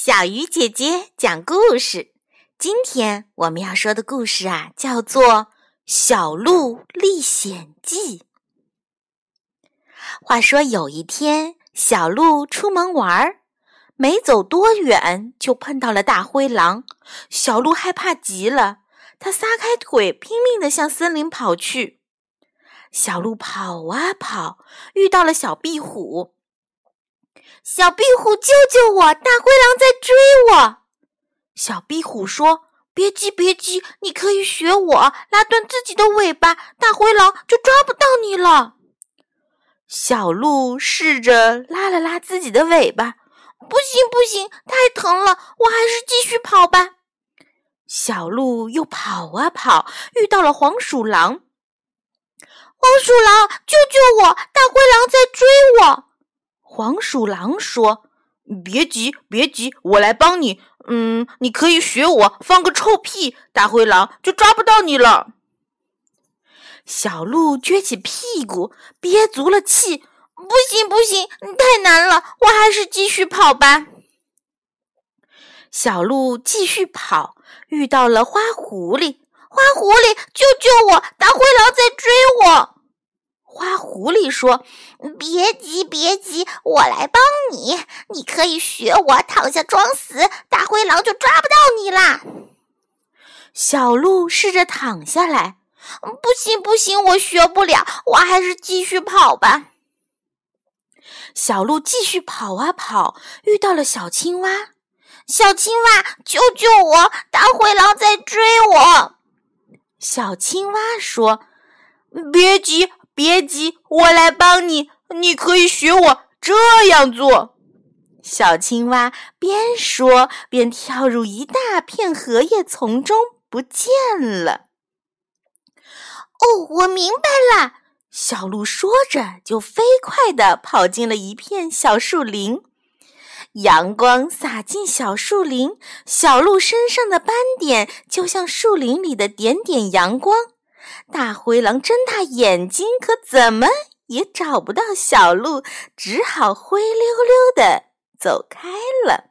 小鱼姐姐讲故事。今天我们要说的故事啊，叫做《小鹿历险记》。话说有一天，小鹿出门玩儿，没走多远就碰到了大灰狼。小鹿害怕极了，它撒开腿，拼命地向森林跑去。小鹿跑啊跑，遇到了小壁虎。小壁虎，救救我！大灰狼在追我。小壁虎说：“别急，别急，你可以学我拉断自己的尾巴，大灰狼就抓不到你了。”小鹿试着拉了拉自己的尾巴，不行，不行，太疼了，我还是继续跑吧。小鹿又跑啊跑，遇到了黄鼠狼。黄鼠狼，救救我！大灰狼在追我。黄鼠狼说：“别急，别急，我来帮你。嗯，你可以学我放个臭屁，大灰狼就抓不到你了。”小鹿撅起屁股，憋足了气：“不行，不行，太难了，我还是继续跑吧。”小鹿继续跑，遇到了花狐狸。花狐狸，救救我！大灰狼在追我。狐狸说：“别急，别急，我来帮你。你可以学我躺下装死，大灰狼就抓不到你啦。”小鹿试着躺下来，不行，不行，我学不了，我还是继续跑吧。小鹿继续跑啊跑，遇到了小青蛙。小青蛙，救救我！大灰狼在追我。小青蛙说：“别急。”别急，我来帮你。你可以学我这样做。小青蛙边说边跳入一大片荷叶丛中，不见了。哦，我明白了。小鹿说着，就飞快地跑进了一片小树林。阳光洒进小树林，小鹿身上的斑点就像树林里的点点阳光。大灰狼睁大眼睛，可怎么也找不到小鹿，只好灰溜溜的走开了。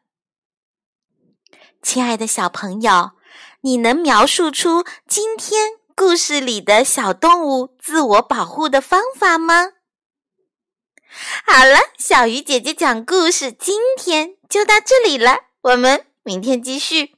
亲爱的小朋友，你能描述出今天故事里的小动物自我保护的方法吗？好了，小鱼姐姐讲故事，今天就到这里了，我们明天继续。